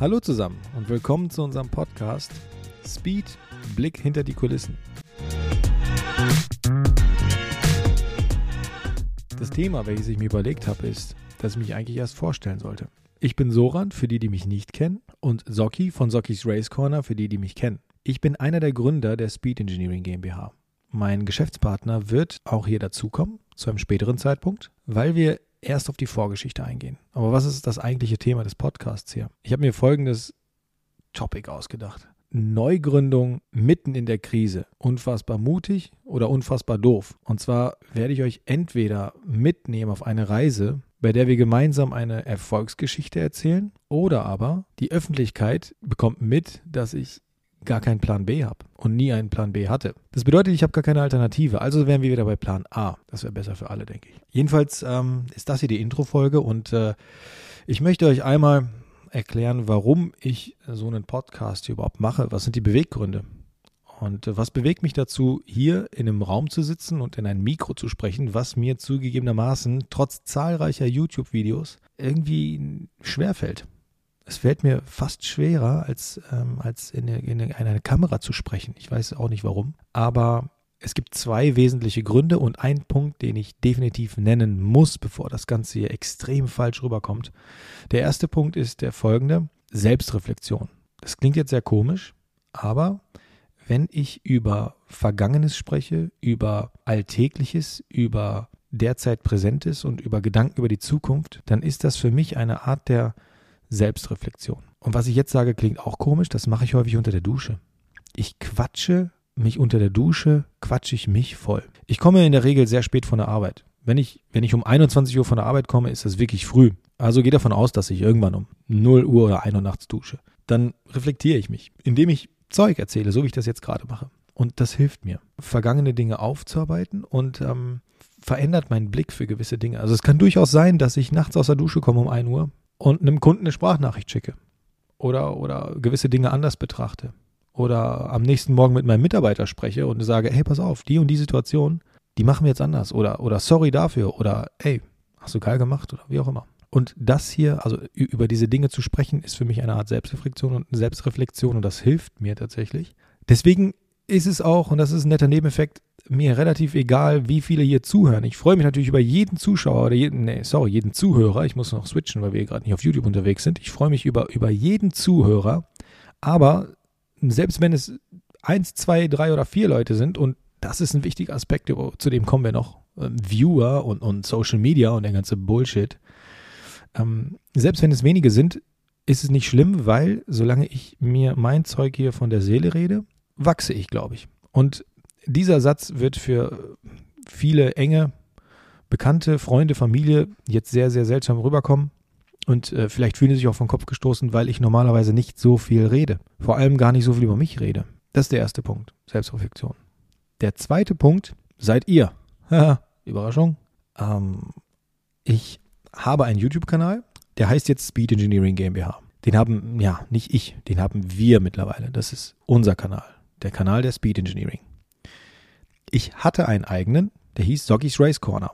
Hallo zusammen und willkommen zu unserem Podcast Speed Blick hinter die Kulissen. Das Thema, welches ich mir überlegt habe, ist, dass ich mich eigentlich erst vorstellen sollte. Ich bin Soran, für die, die mich nicht kennen, und Soki von Sokis Race Corner, für die, die mich kennen. Ich bin einer der Gründer der Speed Engineering GmbH. Mein Geschäftspartner wird auch hier dazukommen, zu einem späteren Zeitpunkt, weil wir erst auf die Vorgeschichte eingehen. Aber was ist das eigentliche Thema des Podcasts hier? Ich habe mir folgendes Topic ausgedacht. Neugründung mitten in der Krise. Unfassbar mutig oder unfassbar doof. Und zwar werde ich euch entweder mitnehmen auf eine Reise, bei der wir gemeinsam eine Erfolgsgeschichte erzählen, oder aber die Öffentlichkeit bekommt mit, dass ich gar keinen Plan B habe und nie einen Plan B hatte. Das bedeutet, ich habe gar keine Alternative. Also wären wir wieder bei Plan A. Das wäre besser für alle, denke ich. Jedenfalls ähm, ist das hier die Intro-Folge und äh, ich möchte euch einmal erklären, warum ich so einen Podcast hier überhaupt mache. Was sind die Beweggründe? Und äh, was bewegt mich dazu, hier in einem Raum zu sitzen und in ein Mikro zu sprechen, was mir zugegebenermaßen trotz zahlreicher YouTube-Videos irgendwie schwerfällt? Es fällt mir fast schwerer, als, ähm, als in, in, in eine Kamera zu sprechen. Ich weiß auch nicht warum. Aber es gibt zwei wesentliche Gründe und ein Punkt, den ich definitiv nennen muss, bevor das Ganze hier extrem falsch rüberkommt. Der erste Punkt ist der folgende: Selbstreflexion. Das klingt jetzt sehr komisch, aber wenn ich über Vergangenes spreche, über Alltägliches, über derzeit Präsentes und über Gedanken über die Zukunft, dann ist das für mich eine Art der Selbstreflexion. Und was ich jetzt sage, klingt auch komisch, das mache ich häufig unter der Dusche. Ich quatsche mich unter der Dusche, quatsche ich mich voll. Ich komme in der Regel sehr spät von der Arbeit. Wenn ich, wenn ich um 21 Uhr von der Arbeit komme, ist das wirklich früh. Also gehe davon aus, dass ich irgendwann um 0 Uhr oder 1 Uhr nachts dusche. Dann reflektiere ich mich, indem ich Zeug erzähle, so wie ich das jetzt gerade mache. Und das hilft mir, vergangene Dinge aufzuarbeiten und ähm, verändert meinen Blick für gewisse Dinge. Also es kann durchaus sein, dass ich nachts aus der Dusche komme um 1 Uhr und einem Kunden eine Sprachnachricht schicke oder, oder gewisse Dinge anders betrachte oder am nächsten Morgen mit meinem Mitarbeiter spreche und sage, hey, pass auf, die und die Situation, die machen wir jetzt anders oder, oder sorry dafür oder hey, hast du geil gemacht oder wie auch immer. Und das hier, also über diese Dinge zu sprechen, ist für mich eine Art Selbstreflexion und Selbstreflexion und das hilft mir tatsächlich. Deswegen ist es auch, und das ist ein netter Nebeneffekt, mir relativ egal, wie viele hier zuhören. Ich freue mich natürlich über jeden Zuschauer oder jeden, nee, sorry, jeden Zuhörer. Ich muss noch switchen, weil wir gerade nicht auf YouTube unterwegs sind. Ich freue mich über, über jeden Zuhörer. Aber selbst wenn es eins, zwei, drei oder vier Leute sind, und das ist ein wichtiger Aspekt, zu dem kommen wir noch, ähm, Viewer und, und Social Media und der ganze Bullshit. Ähm, selbst wenn es wenige sind, ist es nicht schlimm, weil solange ich mir mein Zeug hier von der Seele rede, wachse ich, glaube ich. Und dieser Satz wird für viele enge Bekannte, Freunde, Familie jetzt sehr, sehr seltsam rüberkommen. Und äh, vielleicht fühlen sie sich auch vom Kopf gestoßen, weil ich normalerweise nicht so viel rede. Vor allem gar nicht so viel über mich rede. Das ist der erste Punkt. Selbstreflexion. Der zweite Punkt seid ihr. Überraschung. Ähm, ich habe einen YouTube-Kanal, der heißt jetzt Speed Engineering GmbH. Den haben, ja, nicht ich, den haben wir mittlerweile. Das ist unser Kanal. Der Kanal der Speed Engineering. Ich hatte einen eigenen, der hieß Soggy's Race Corner.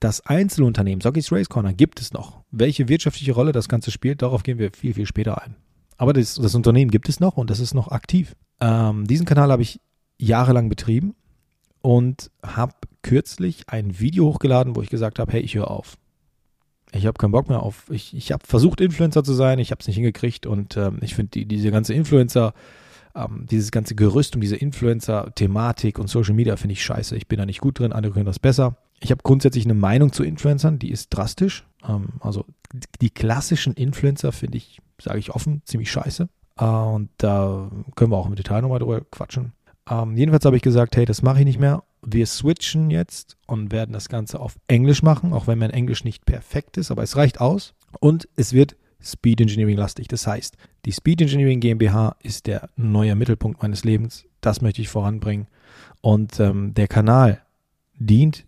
Das Einzelunternehmen Soggy's Race Corner gibt es noch. Welche wirtschaftliche Rolle das Ganze spielt, darauf gehen wir viel, viel später ein. Aber das, das Unternehmen gibt es noch und das ist noch aktiv. Ähm, diesen Kanal habe ich jahrelang betrieben und habe kürzlich ein Video hochgeladen, wo ich gesagt habe, hey, ich höre auf. Ich habe keinen Bock mehr auf. Ich, ich habe versucht, Influencer zu sein, ich habe es nicht hingekriegt und ähm, ich finde die, diese ganze Influencer- ähm, dieses ganze Gerüst um diese Influencer-Thematik und Social Media finde ich scheiße. Ich bin da nicht gut drin, andere können das besser. Ich habe grundsätzlich eine Meinung zu Influencern, die ist drastisch. Ähm, also die klassischen Influencer finde ich, sage ich offen, ziemlich scheiße. Äh, und da können wir auch im Detail nochmal drüber quatschen. Ähm, jedenfalls habe ich gesagt, hey, das mache ich nicht mehr. Wir switchen jetzt und werden das Ganze auf Englisch machen, auch wenn mein Englisch nicht perfekt ist, aber es reicht aus. Und es wird Speed Engineering lastig. Das heißt, die Speed Engineering GmbH ist der neue Mittelpunkt meines Lebens. Das möchte ich voranbringen. Und ähm, der Kanal dient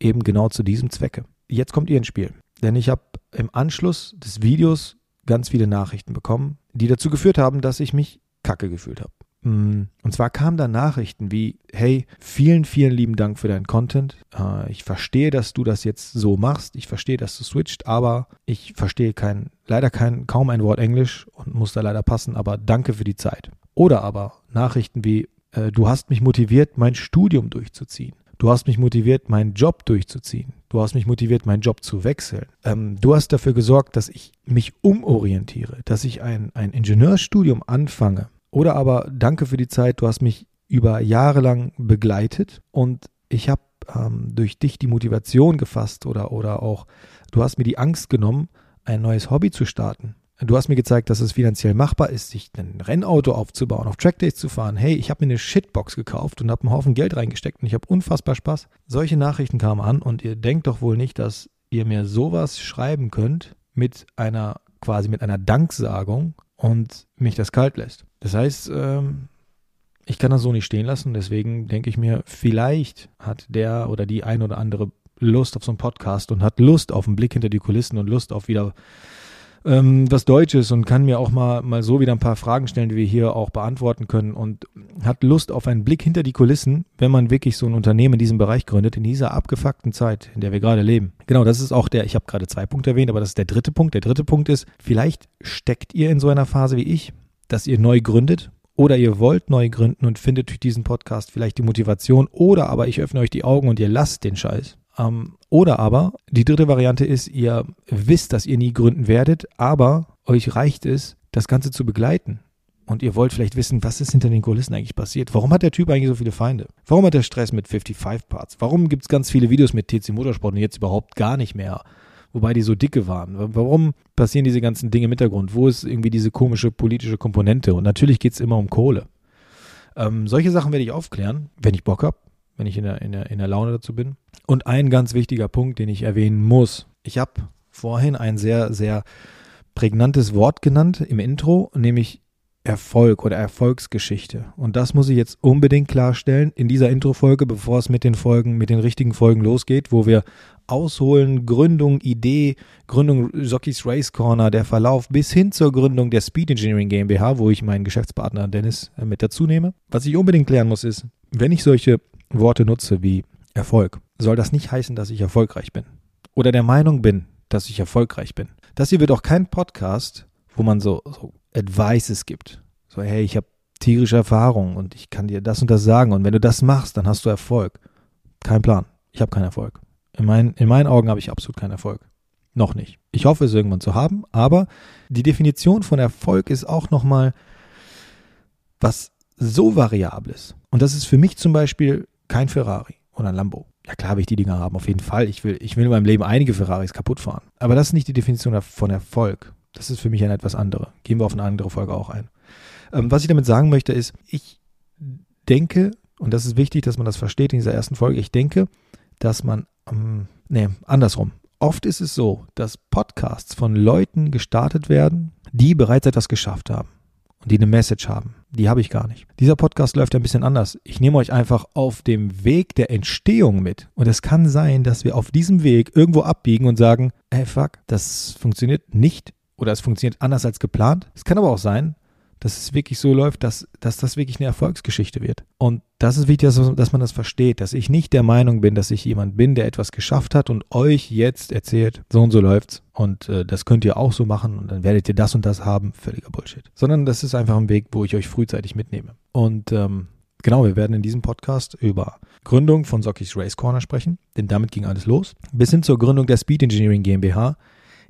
eben genau zu diesem Zwecke. Jetzt kommt ihr ins Spiel. Denn ich habe im Anschluss des Videos ganz viele Nachrichten bekommen, die dazu geführt haben, dass ich mich kacke gefühlt habe. Mm, und zwar kamen da Nachrichten wie, hey, vielen, vielen lieben Dank für deinen Content. Äh, ich verstehe, dass du das jetzt so machst. Ich verstehe, dass du switcht, aber ich verstehe kein, leider kein, kaum ein Wort Englisch und muss da leider passen, aber danke für die Zeit. Oder aber Nachrichten wie, äh, du hast mich motiviert, mein Studium durchzuziehen. Du hast mich motiviert, meinen Job durchzuziehen. Du hast mich motiviert, meinen Job zu wechseln. Ähm, du hast dafür gesorgt, dass ich mich umorientiere, dass ich ein, ein Ingenieurstudium anfange. Oder aber danke für die Zeit, du hast mich über Jahre lang begleitet und ich habe ähm, durch dich die Motivation gefasst oder, oder auch du hast mir die Angst genommen, ein neues Hobby zu starten. Du hast mir gezeigt, dass es finanziell machbar ist, sich ein Rennauto aufzubauen, auf Trackdays zu fahren. Hey, ich habe mir eine Shitbox gekauft und habe einen Haufen Geld reingesteckt und ich habe unfassbar Spaß. Solche Nachrichten kamen an und ihr denkt doch wohl nicht, dass ihr mir sowas schreiben könnt mit einer quasi mit einer Danksagung und mich das kalt lässt. Das heißt, ähm, ich kann das so nicht stehen lassen. Deswegen denke ich mir, vielleicht hat der oder die ein oder andere Lust auf so einen Podcast und hat Lust auf einen Blick hinter die Kulissen und Lust auf wieder ähm, was Deutsches und kann mir auch mal, mal so wieder ein paar Fragen stellen, die wir hier auch beantworten können und hat Lust auf einen Blick hinter die Kulissen, wenn man wirklich so ein Unternehmen in diesem Bereich gründet, in dieser abgefuckten Zeit, in der wir gerade leben. Genau, das ist auch der, ich habe gerade zwei Punkte erwähnt, aber das ist der dritte Punkt. Der dritte Punkt ist, vielleicht steckt ihr in so einer Phase wie ich, dass ihr neu gründet oder ihr wollt neu gründen und findet durch diesen Podcast vielleicht die Motivation oder aber ich öffne euch die Augen und ihr lasst den Scheiß ähm, oder aber die dritte Variante ist, ihr wisst, dass ihr nie gründen werdet, aber euch reicht es, das Ganze zu begleiten. Und ihr wollt vielleicht wissen, was ist hinter den Kulissen eigentlich passiert? Warum hat der Typ eigentlich so viele Feinde? Warum hat er Stress mit 55 Parts? Warum gibt es ganz viele Videos mit TC Motorsport und jetzt überhaupt gar nicht mehr? Wobei die so dicke waren. Warum passieren diese ganzen Dinge im Hintergrund? Wo ist irgendwie diese komische politische Komponente? Und natürlich geht es immer um Kohle. Ähm, solche Sachen werde ich aufklären, wenn ich Bock habe wenn ich in der, in, der, in der Laune dazu bin. Und ein ganz wichtiger Punkt, den ich erwähnen muss. Ich habe vorhin ein sehr, sehr prägnantes Wort genannt im Intro, nämlich Erfolg oder Erfolgsgeschichte. Und das muss ich jetzt unbedingt klarstellen in dieser Intro-Folge, bevor es mit den Folgen, mit den richtigen Folgen losgeht, wo wir ausholen, Gründung, Idee, Gründung Jockeys Race Corner, der Verlauf bis hin zur Gründung der Speed Engineering GmbH, wo ich meinen Geschäftspartner Dennis äh, mit dazu nehme. Was ich unbedingt klären muss, ist, wenn ich solche Worte nutze wie Erfolg, soll das nicht heißen, dass ich erfolgreich bin. Oder der Meinung bin, dass ich erfolgreich bin. Das hier wird auch kein Podcast, wo man so, so Advices gibt. So, hey, ich habe tierische Erfahrung und ich kann dir das und das sagen und wenn du das machst, dann hast du Erfolg. Kein Plan. Ich habe keinen Erfolg. In, mein, in meinen Augen habe ich absolut keinen Erfolg. Noch nicht. Ich hoffe, es irgendwann zu haben, aber die Definition von Erfolg ist auch nochmal was so Variables. Und das ist für mich zum Beispiel kein Ferrari oder ein Lambo. Ja klar will ich die Dinger haben, auf jeden Fall. Ich will, ich will in meinem Leben einige Ferraris kaputt fahren. Aber das ist nicht die Definition von Erfolg. Das ist für mich eine etwas andere. Gehen wir auf eine andere Folge auch ein. Ähm, was ich damit sagen möchte ist, ich denke, und das ist wichtig, dass man das versteht in dieser ersten Folge, ich denke, dass man, ähm, nee, andersrum. Oft ist es so, dass Podcasts von Leuten gestartet werden, die bereits etwas geschafft haben und die eine Message haben. Die habe ich gar nicht. Dieser Podcast läuft ein bisschen anders. Ich nehme euch einfach auf dem Weg der Entstehung mit. Und es kann sein, dass wir auf diesem Weg irgendwo abbiegen und sagen, hey fuck, das funktioniert nicht oder es funktioniert anders als geplant. Es kann aber auch sein, dass es wirklich so läuft, dass, dass das wirklich eine Erfolgsgeschichte wird. Und das ist wichtig, dass, man das versteht, dass ich nicht der Meinung bin, dass ich jemand bin, der etwas geschafft hat und euch jetzt erzählt, so und so läuft's. Und äh, das könnt ihr auch so machen und dann werdet ihr das und das haben. Völliger Bullshit. Sondern das ist einfach ein Weg, wo ich euch frühzeitig mitnehme. Und ähm, genau, wir werden in diesem Podcast über Gründung von Sockies Race Corner sprechen, denn damit ging alles los. Bis hin zur Gründung der Speed Engineering GmbH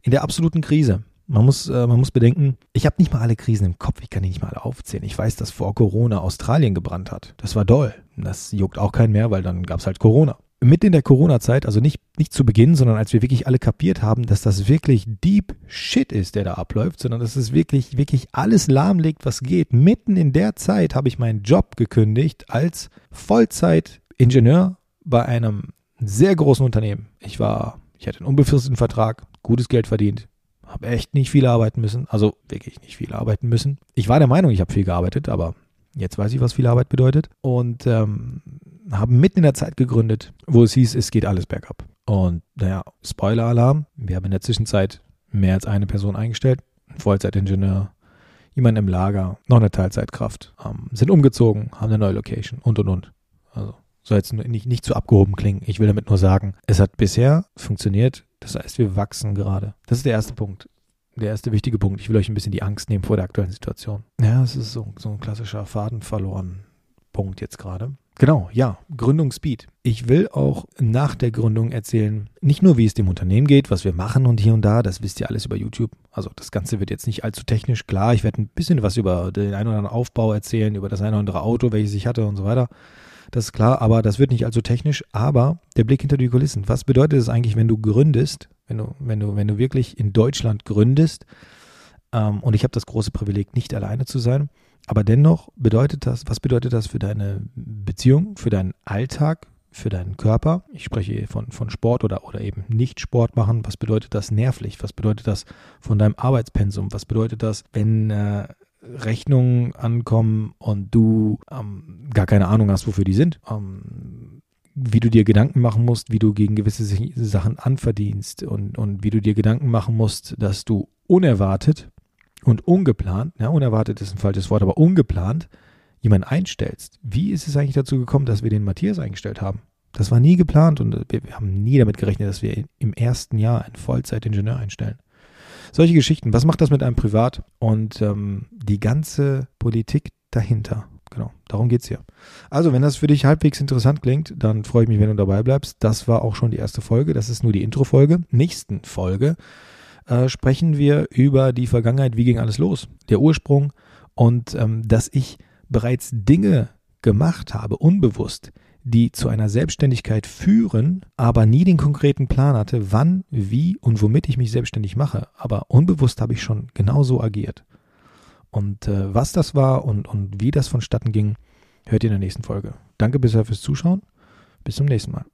in der absoluten Krise. Man muss, äh, man muss bedenken, ich habe nicht mal alle Krisen im Kopf, ich kann die nicht mal aufzählen. Ich weiß, dass vor Corona Australien gebrannt hat. Das war doll. Das juckt auch keinen mehr, weil dann gab es halt Corona. Mitten in der Corona-Zeit, also nicht, nicht zu Beginn, sondern als wir wirklich alle kapiert haben, dass das wirklich deep shit ist, der da abläuft, sondern dass es wirklich, wirklich alles lahmlegt, was geht. Mitten in der Zeit habe ich meinen Job gekündigt als Vollzeit-Ingenieur bei einem sehr großen Unternehmen. Ich war, ich hatte einen unbefristeten Vertrag, gutes Geld verdient, habe echt nicht viel arbeiten müssen. Also wirklich nicht viel arbeiten müssen. Ich war der Meinung, ich habe viel gearbeitet, aber jetzt weiß ich, was viel Arbeit bedeutet. Und ähm, habe mitten in der Zeit gegründet, wo es hieß, es geht alles bergab. Und naja, Spoiler-Alarm. Wir haben in der Zwischenzeit mehr als eine Person eingestellt. Ein Vollzeitingenieur, jemanden im Lager, noch eine Teilzeitkraft, ähm, sind umgezogen, haben eine neue Location und und und. Also soll jetzt nicht, nicht zu abgehoben klingen. Ich will damit nur sagen, es hat bisher funktioniert. Das heißt, wir wachsen gerade. Das ist der erste Punkt. Der erste wichtige Punkt. Ich will euch ein bisschen die Angst nehmen vor der aktuellen Situation. Ja, es ist so, so ein klassischer Faden verloren Punkt jetzt gerade. Genau, ja, Gründungsspeed. Ich will auch nach der Gründung erzählen, nicht nur wie es dem Unternehmen geht, was wir machen und hier und da, das wisst ihr alles über YouTube. Also das Ganze wird jetzt nicht allzu technisch. Klar, ich werde ein bisschen was über den einen oder anderen Aufbau erzählen, über das eine oder andere Auto, welches ich hatte und so weiter. Das ist klar, aber das wird nicht allzu technisch. Aber der Blick hinter die Kulissen. Was bedeutet es eigentlich, wenn du gründest, wenn du, wenn du, wenn du wirklich in Deutschland gründest? Ähm, und ich habe das große Privileg, nicht alleine zu sein. Aber dennoch bedeutet das, was bedeutet das für deine Beziehung, für deinen Alltag, für deinen Körper? Ich spreche von, von Sport oder, oder eben nicht Sport machen. Was bedeutet das nervlich? Was bedeutet das von deinem Arbeitspensum? Was bedeutet das, wenn äh, Rechnungen ankommen und du ähm, gar keine Ahnung hast, wofür die sind? Ähm, wie du dir Gedanken machen musst, wie du gegen gewisse Sachen anverdienst und, und wie du dir Gedanken machen musst, dass du unerwartet und ungeplant, ja, unerwartet ist ein falsches Wort, aber ungeplant jemanden einstellst. Wie ist es eigentlich dazu gekommen, dass wir den Matthias eingestellt haben? Das war nie geplant und wir, wir haben nie damit gerechnet, dass wir im ersten Jahr einen Vollzeitingenieur einstellen. Solche Geschichten, was macht das mit einem privat? Und ähm, die ganze Politik dahinter. Genau, darum geht es hier. Also, wenn das für dich halbwegs interessant klingt, dann freue ich mich, wenn du dabei bleibst. Das war auch schon die erste Folge. Das ist nur die Intro-Folge. Nächsten Folge äh, sprechen wir über die Vergangenheit, wie ging alles los, der Ursprung und ähm, dass ich bereits Dinge gemacht habe, unbewusst, die zu einer Selbstständigkeit führen, aber nie den konkreten Plan hatte, wann, wie und womit ich mich selbstständig mache. Aber unbewusst habe ich schon genauso agiert. Und äh, was das war und, und wie das vonstatten ging, hört ihr in der nächsten Folge. Danke bisher fürs Zuschauen. Bis zum nächsten Mal.